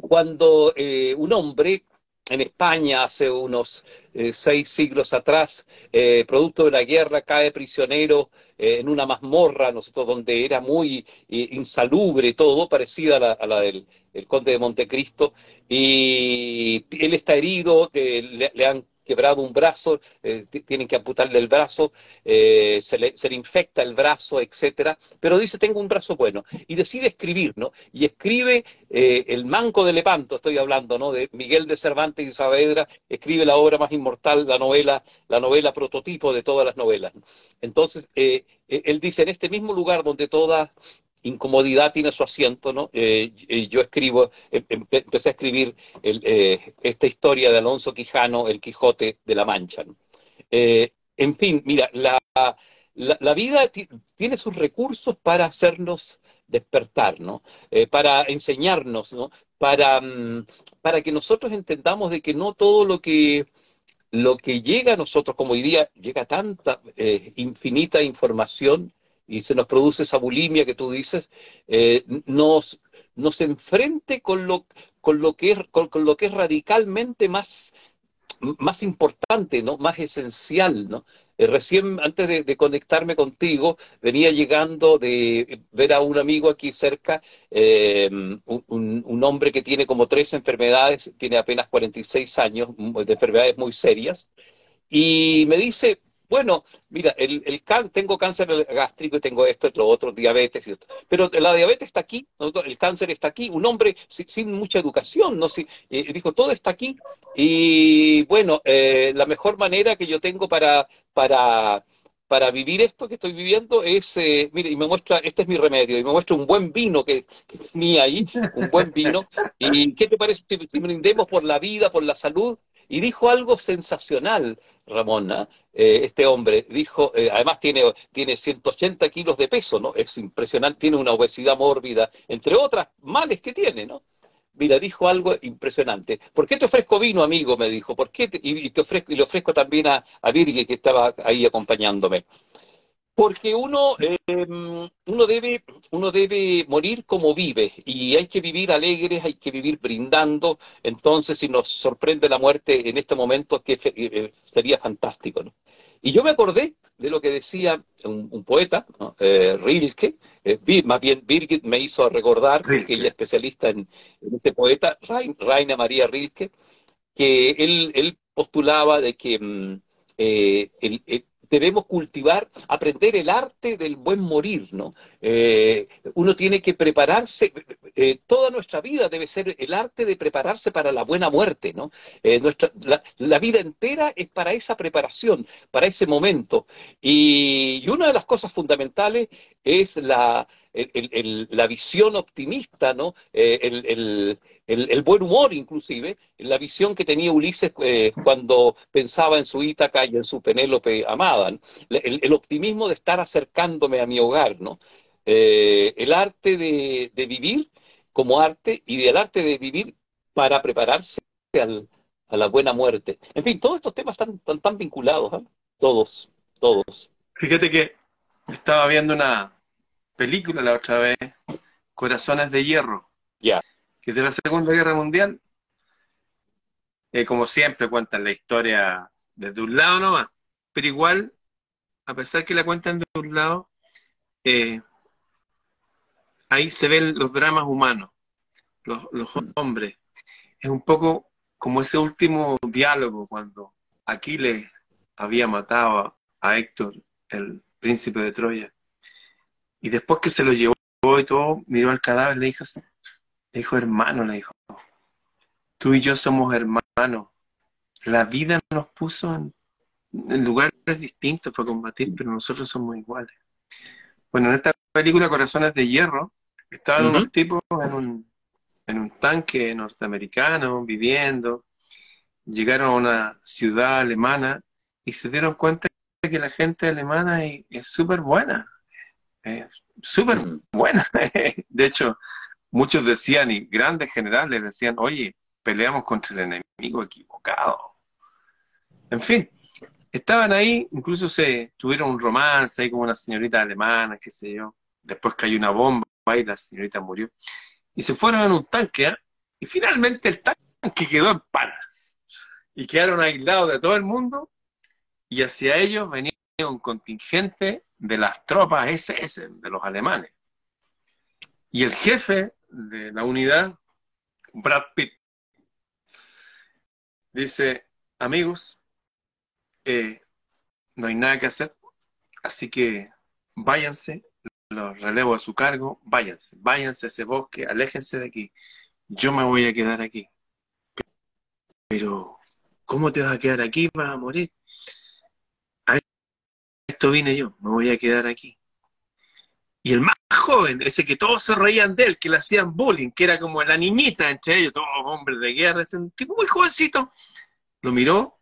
cuando un hombre en España hace unos eh, seis siglos atrás, eh, producto de la guerra, cae prisionero eh, en una mazmorra, nosotros donde era muy insalubre todo, parecida a la, del conde de Montecristo, y él está herido, le, han quebrado un brazo, eh, tienen que amputarle el brazo, eh, se, le, se, infecta el brazo, etcétera, pero dice tengo un brazo bueno y decide escribir, ¿no? Y escribe eh, El Manco de Lepanto, estoy hablando, ¿no? De Miguel de Cervantes y Saavedra, escribe la obra más inmortal, la novela, la novela prototipo de todas las novelas. Entonces, él dice en este mismo lugar donde todas incomodidad tiene su asiento, ¿no? Eh, yo escribo, em, em, empecé a escribir eh, esta historia de Alonso Quijano, El Quijote de la Mancha. Eh, en fin, mira, la, la, vida tiene sus recursos para hacernos despertar, ¿no? Eh, para enseñarnos, ¿no? Para, mm, para que nosotros entendamos de que no todo lo que lo que llega a nosotros, como hoy día llega tanta infinita información y se nos produce esa bulimia que tú dices, eh, nos, nos enfrente con lo, con lo, que, es, con, lo que es radicalmente más, más importante, ¿no? más esencial. ¿no? Eh, recién, antes de, conectarme contigo, venía llegando de ver a un amigo aquí cerca, un, un, hombre que tiene como tres enfermedades, tiene apenas 46 años, de enfermedades muy serias, y me dice, bueno, mira, el, el tengo cáncer gástrico y tengo esto, lo otro, diabetes y esto. Pero la diabetes está aquí, el cáncer está aquí. Un hombre sin, mucha educación, ¿no? Si, eh, dijo, todo está aquí. Y bueno, eh, la mejor manera que yo tengo para, para, para vivir esto que estoy viviendo es, eh, mire, y me muestra, este es mi remedio, y me muestra un buen vino que, que tenía ahí, un buen vino. ¿Y qué te parece si brindemos por la vida, por la salud? Y dijo algo sensacional, Ramona, eh, este hombre. Dijo, eh, además tiene, tiene 180 kilos de peso, ¿no? Es impresionante, tiene una obesidad mórbida, entre otras males que tiene, ¿no? Mira, dijo algo impresionante. ¿Por qué te ofrezco vino, amigo? Me dijo. ¿Por qué? y, te ofrezco, y le ofrezco también a, a que estaba ahí acompañándome. Porque uno, em, uno, debe, uno debe morir como vive y hay que vivir alegres, hay que vivir brindando. Entonces, si nos sorprende la muerte en este momento, que eh, sería fantástico. ¿no? Y yo me acordé de lo que decía un, poeta, eh, Rilke, eh, más bien Birgit me hizo recordar, que ella es especialista en, ese poeta, Raina María Rilke, que él, él postulaba de que mm, el, debemos cultivar, aprender el arte del buen morir, ¿no? Eh, uno tiene que prepararse, eh, toda nuestra vida debe ser el arte de prepararse para la buena muerte, ¿no? Eh, nuestra, la, vida entera es para esa preparación, para ese momento. Y, y una de las cosas fundamentales es la, la visión optimista, ¿no? Eh, el, buen humor, inclusive, la visión que tenía Ulises eh, cuando pensaba en su Ítaca y en su Penélope amada, el, optimismo de estar acercándome a mi hogar, ¿no? Eh, el arte de, vivir como arte y del arte de vivir para prepararse a la buena muerte. En fin, todos estos temas están tan, vinculados, ¿ah? todos, todos. Fíjate que estaba viendo una, película la otra vez, Corazones de Hierro, ya que es de la Segunda Guerra Mundial. Eh, como siempre cuentan la historia desde un lado nomás, pero igual, a pesar que la cuentan desde un lado, eh, ahí se ven los dramas humanos, los, los hombres. Es un poco como ese último diálogo cuando Aquiles había matado a Héctor, el príncipe de Troya. Y después que se lo llevó y todo, miró al cadáver y le dijo, le dijo, hermano, le dijo, tú y yo somos hermanos. La vida nos puso en, lugares distintos para combatir, pero nosotros somos iguales. Bueno, en esta película Corazones de Hierro, estaban unos tipos en un, en un tanque norteamericano viviendo, llegaron a una ciudad alemana y se dieron cuenta que la gente alemana es súper buena, súper buena. de hecho, muchos decían, y grandes generales decían, oye, peleamos contra el enemigo equivocado. En fin, estaban ahí, incluso se tuvieron un romance ahí como una señorita alemana, qué sé yo. Después cayó una bomba y la señorita murió. Y se fueron en un tanque, ¿ah? y finalmente el tanque quedó en pan. Y quedaron aislados de todo el mundo, y hacia ellos venía un contingente de las tropas SS, de los alemanes. Y el jefe de la unidad, Brad Pitt, dice, amigos, eh, no hay nada que hacer, así que váyanse, los relevo a su cargo, váyanse, váyanse a ese bosque, aléjense de aquí, yo me voy a quedar aquí. Pero, ¿cómo te vas a quedar aquí? Vas a morir esto vine yo, me voy a quedar aquí. Y el más joven, ese que todos se reían de él, que le hacían bullying, que era como la niñita entre ellos, todos hombres de guerra, este, un tipo muy jovencito, lo miró,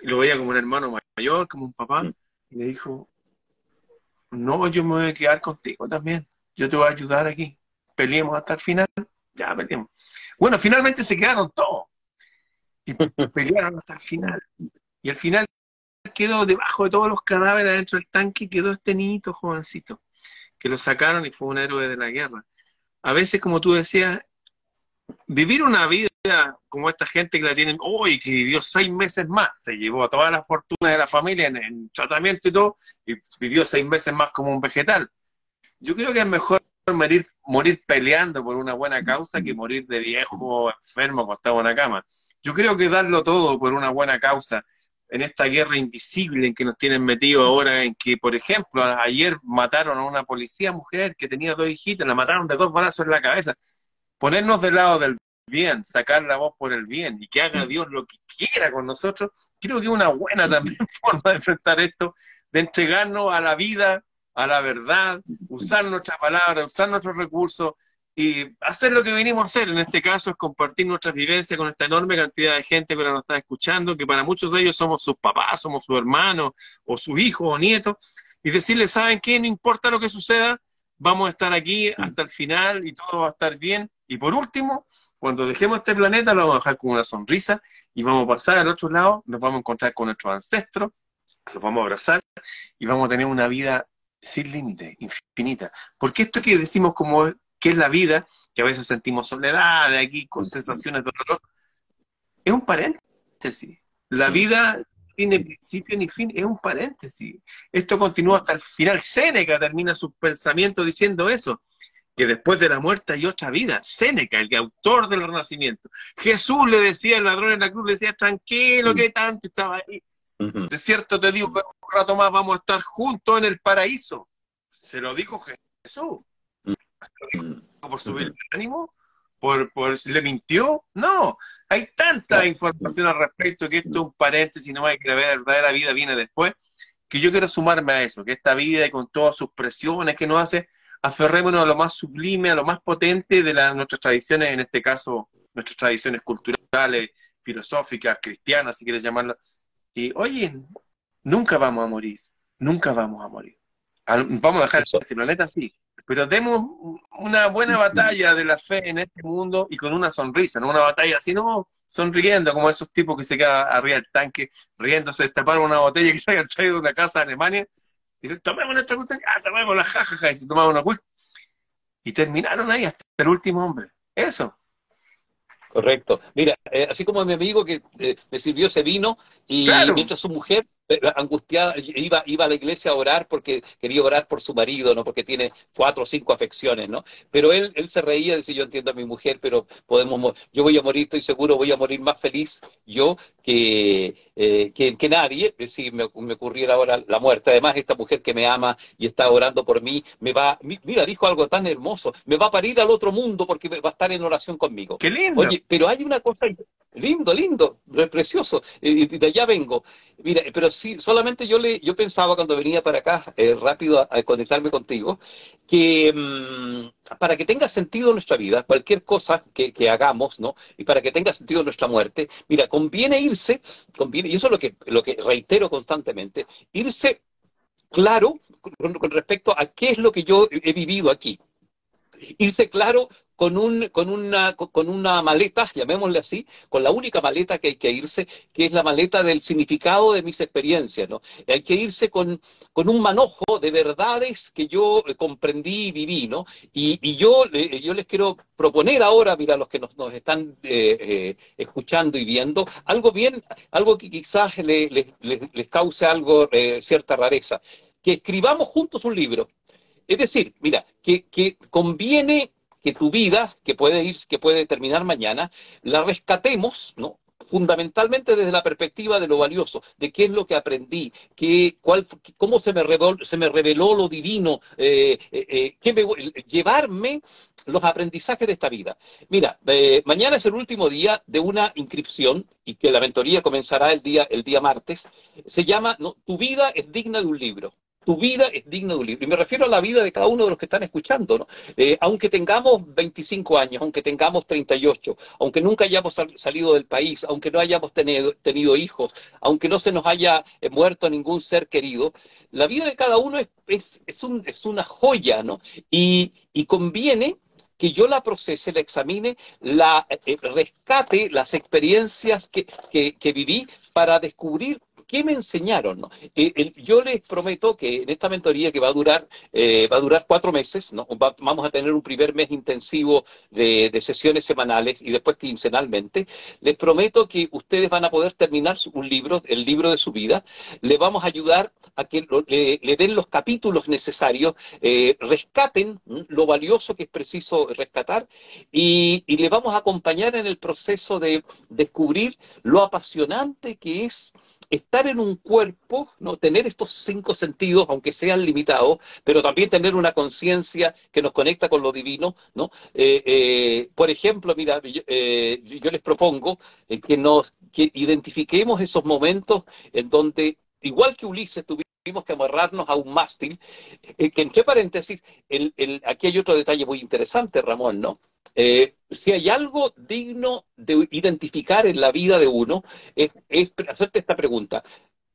y lo veía como un hermano mayor, como un papá, Y le dijo, no, yo me voy a quedar contigo también. Yo te voy a ayudar aquí. Peleemos hasta el final. Ya, peleemos. Bueno, finalmente se quedaron todos. Y pelearon hasta el final. Y al final quedó debajo de todos los cadáveres dentro del tanque, quedó este niñito jovencito, que lo sacaron y fue un héroe de la guerra. A veces, como tú decías, vivir una vida como esta gente que la tienen hoy, que vivió seis meses más, se llevó toda la fortuna de la familia en, tratamiento y todo, y vivió seis meses más como un vegetal. Yo creo que es mejor morir, peleando por una buena causa que morir de viejo, enfermo, acostado en la cama. Yo creo que darlo todo por una buena causa, en esta guerra invisible en que nos tienen metido ahora, en que, por ejemplo, ayer mataron a una policía mujer que tenía dos hijitas, la mataron de dos balazos en la cabeza. Ponernos del lado del bien, sacar la voz por el bien y que haga mm. Dios lo que quiera con nosotros, creo que es una buena también forma de enfrentar esto, de entregarnos a la vida, a la verdad, usar nuestra palabra, usar nuestros recursos y hacer lo que venimos a hacer. En este caso es compartir nuestras vivencias con esta enorme cantidad de gente que nos está escuchando, que para muchos de ellos somos sus papás, somos sus hermanos o sus hijos o nietos, y decirles, ¿saben qué? No importa lo que suceda, vamos a estar aquí hasta el final y todo va a estar bien. Y por último, cuando dejemos este planeta lo vamos a dejar con una sonrisa y vamos a pasar al otro lado, nos vamos a encontrar con nuestros ancestros, los vamos a abrazar y vamos a tener una vida sin límite, infinita. Porque esto que decimos como que es la vida, que a veces sentimos soledad de aquí con sensaciones dolorosas, es un paréntesis. La vida tiene principio ni fin, es un paréntesis. Esto continúa hasta el final. Séneca termina su pensamiento diciendo eso que después de la muerte hay otra vida. Séneca, el autor del Renacimiento. Jesús le decía al ladrón en la cruz, le decía, tranquilo, que tanto estaba ahí. De cierto te digo un rato más vamos a estar juntos en el paraíso. Se lo dijo Jesús. ¿Se lo dijo por subir el ánimo? ¿Por, por le mintió? No. Hay tanta información al respecto que esto es un paréntesis, no hay que la verdadera vida viene después, que yo quiero sumarme a eso, que esta vida y con todas sus presiones que nos hace, aferrémonos a lo más sublime, a lo más potente de nuestras tradiciones, en este caso, nuestras tradiciones culturales, filosóficas, cristianas, si quieres llamarlo. Y oye, nunca vamos a morir, nunca vamos a morir. Vamos a dejar este planeta así, pero demos una buena batalla de la fe en este mundo y con una sonrisa, no una batalla así, no sonriendo como esos tipos que se quedan arriba del tanque, riéndose, destaparon una botella que se hayan traído de una casa de Alemania y tomemos nuestra cuestión, ah, tomemos la jajaja, y se tomaban una cuestión. Y terminaron ahí hasta el último hombre. Eso. Correcto. Mira, eh, así como mi amigo que eh, me sirvió ese vino y mientras su mujer angustiada, iba, iba a la iglesia a orar porque quería orar por su marido, ¿no? Porque tiene cuatro o cinco afecciones, ¿no? Pero él, él se reía, decía, yo entiendo a mi mujer, pero podemos, yo voy a morir, estoy seguro, voy a morir más feliz yo que, eh, que, nadie, eh, si me, ocurriera ahora la muerte. Además, esta mujer que me ama y está orando por mí, me va, mira, dijo algo tan hermoso, me va a parir al otro mundo porque va a estar en oración conmigo. Qué lindo. Oye, pero hay una cosa lindo, lindo, precioso, y de allá vengo. Mira, pero sí, solamente yo le, yo pensaba cuando venía para acá, eh, rápido a, conectarme contigo, que mm, para que tenga sentido nuestra vida, cualquier cosa que, hagamos, ¿no? Y para que tenga sentido nuestra muerte, mira, conviene irse, conviene, y eso es lo que, lo que reitero constantemente, irse claro con respecto a qué es lo que yo he vivido aquí irse claro con, un, con, una, con una maleta, llamémosle así, con la única maleta que hay que irse, que es la maleta del significado de mis experiencias. ¿no? Hay que irse con, con un manojo de verdades que yo eh, comprendí y viví. ¿no? Y, yo, yo les quiero proponer ahora, mira, los que nos, nos están eh, eh, escuchando y viendo, algo bien, algo que quizás les, les, cause algo, cierta rareza. Que escribamos juntos un libro es decir, mira, que, conviene que tu vida, que puede ir, que puede terminar mañana, la rescatemos, ¿no? fundamentalmente desde la perspectiva de lo valioso, de qué es lo que aprendí, qué, cuál, cómo se me, reveló, se me reveló lo divino, eh, eh, eh llevarme los aprendizajes de esta vida. Mira, mañana es el último día de una inscripción y que la mentoría comenzará el día, el día martes. Se llama Tu vida es digna de un libro. Tu vida es digna de un libro. Y me refiero a la vida de cada uno de los que están escuchando, ¿no? Eh, aunque tengamos 25 años, aunque tengamos 38, aunque nunca hayamos salido del país, aunque no hayamos tenido, hijos, aunque no se nos haya eh, muerto ningún ser querido, la vida de cada uno es, es, es una joya, ¿no? Y, y conviene que yo la procese, la examine, la eh, rescate las experiencias que, que, viví para descubrir qué me enseñaron. Eh, yo les prometo que en esta mentoría que va a durar, eh, va a durar cuatro meses, vamos a tener un primer mes intensivo de, sesiones semanales y después quincenalmente, les prometo que ustedes van a poder terminar un libro, el libro de su vida, le vamos a ayudar a que le, den los capítulos necesarios, rescaten lo valioso que es preciso rescatar y, le vamos a acompañar en el proceso de descubrir lo apasionante que es estar en un cuerpo, ¿no? tener estos cinco sentidos, aunque sean limitados, pero también tener una conciencia que nos conecta con lo divino. ¿no? Eh, eh, por ejemplo, mira, yo, eh, les propongo que nos que identifiquemos esos momentos en donde, igual que Ulises, tuvimos que amarrarnos a un mástil, que entre paréntesis, el, el, aquí hay otro detalle muy interesante, Ramón, ¿no? Eh, si hay algo digno de identificar en la vida de uno, es, hacerte esta pregunta.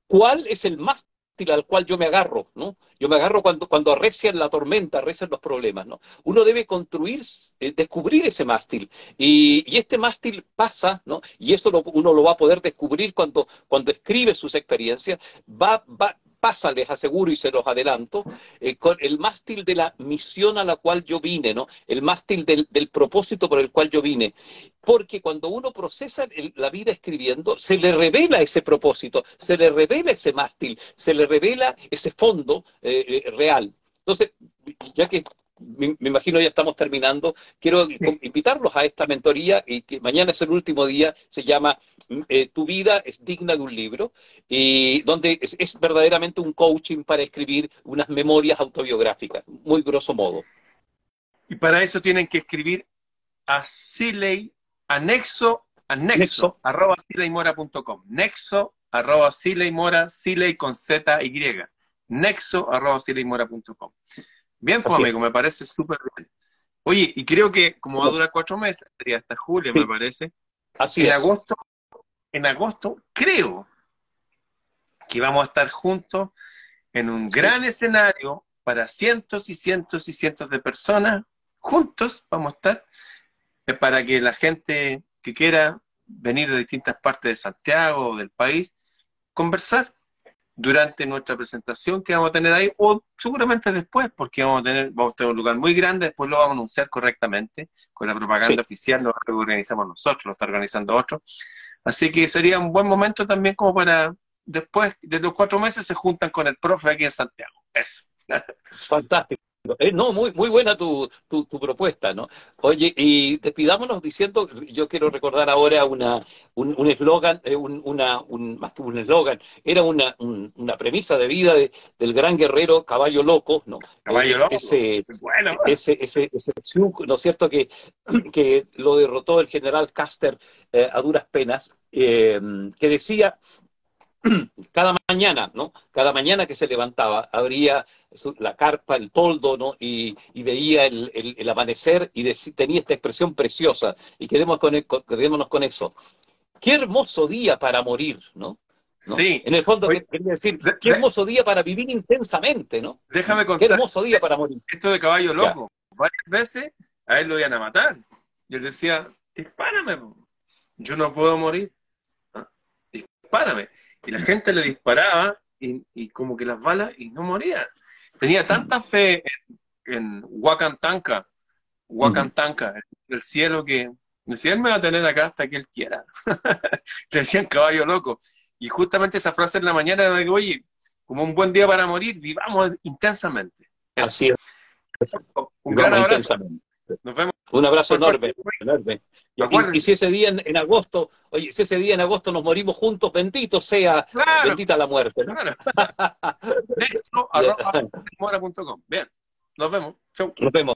¿Cuál es el mástil al cual yo me agarro, ¿no? Yo me agarro cuando, cuando arrecian la tormenta, arrecian los problemas, ¿no? Uno debe construir, eh, descubrir ese mástil. Y, este mástil pasa, ¿no? Y eso uno lo va a poder descubrir cuando, cuando escribe sus experiencias, va, va, pasa, les aseguro y se los adelanto, eh, con el mástil de la misión a la cual yo vine, ¿no? El mástil del, propósito por el cual yo vine. Porque cuando uno procesa la vida escribiendo, se le revela ese propósito, se le revela ese mástil, se le revela ese fondo eh, eh, real. Entonces, ya que me, imagino ya estamos terminando. Quiero invitarlos a esta mentoría y que mañana es el último día, se llama eh, Tu vida es digna de un libro, y donde es, verdaderamente un coaching para escribir unas memorias autobiográficas, muy grosso modo. Y para eso tienen que escribir a Siley, anexo, anexo, arroba sileymora.com. Nexo, arroba sileymora, siley con Z, Y. Nexo, arroba sileymora.com. Bien, pues amigo, me parece súper bien. Oye, y creo que como va a durar cuatro meses, sería hasta julio, me parece. Así en es. agosto, en agosto, creo que vamos a estar juntos en un gran escenario para cientos y cientos y cientos de personas. Juntos vamos a estar eh, para que la gente que quiera venir de distintas partes de Santiago o del país, conversar durante nuestra presentación que vamos a tener ahí, o seguramente después, porque vamos a tener, vamos a tener un lugar muy grande, después lo vamos a anunciar correctamente, con la propaganda oficial, no lo organizamos nosotros, lo está organizando otro. Así que sería un buen momento también como para, después de los cuatro meses, se juntan con el profe aquí en Santiago. Eso. Fantástico. Eh, no, muy, muy buena tu, tu, propuesta, ¿no? Oye, y despidámonos diciendo, yo quiero recordar ahora una, un eslogan, eh, un, una, un, más que un eslogan, era una, una premisa de vida del gran guerrero Caballo Loco, ¿no? Caballo Loco, ese, bueno. ese, ese, ese, ¿no es cierto?, que, que lo derrotó el general Caster eh, a duras penas, que decía cada mañana, ¿no? Cada mañana que se levantaba, abría la carpa, el toldo, ¿no? Y, veía el, amanecer y tenía esta expresión preciosa. Y quedémonos con, quedémonos con eso. Qué hermoso día para morir, ¿no? Sí. En el fondo quería decir, qué hermoso día para vivir intensamente, ¿no? Déjame contar. Qué hermoso día para morir. Esto de caballo loco. Varias veces a él lo iban a matar. Y él decía, dispárame. Yo no puedo morir. ¿Ah? Dispárame. Y la gente le disparaba y, como que las balas y no moría. Tenía tanta fe en, en Wakantanka, Wakantanka, el cielo, que decía, él me va a tener acá hasta que él quiera. le decían caballo loco. Y justamente esa frase en la mañana era de, oye, como un buen día para morir, vivamos intensamente. Así es. Un gran abrazo. Nos vemos. Un abrazo enorme, enorme. Y, si ese día en, agosto, oye, si ese día en agosto nos morimos juntos, bendito sea, bendita la muerte. ¿no? Claro. Bien, nos vemos. Chau. Nos vemos.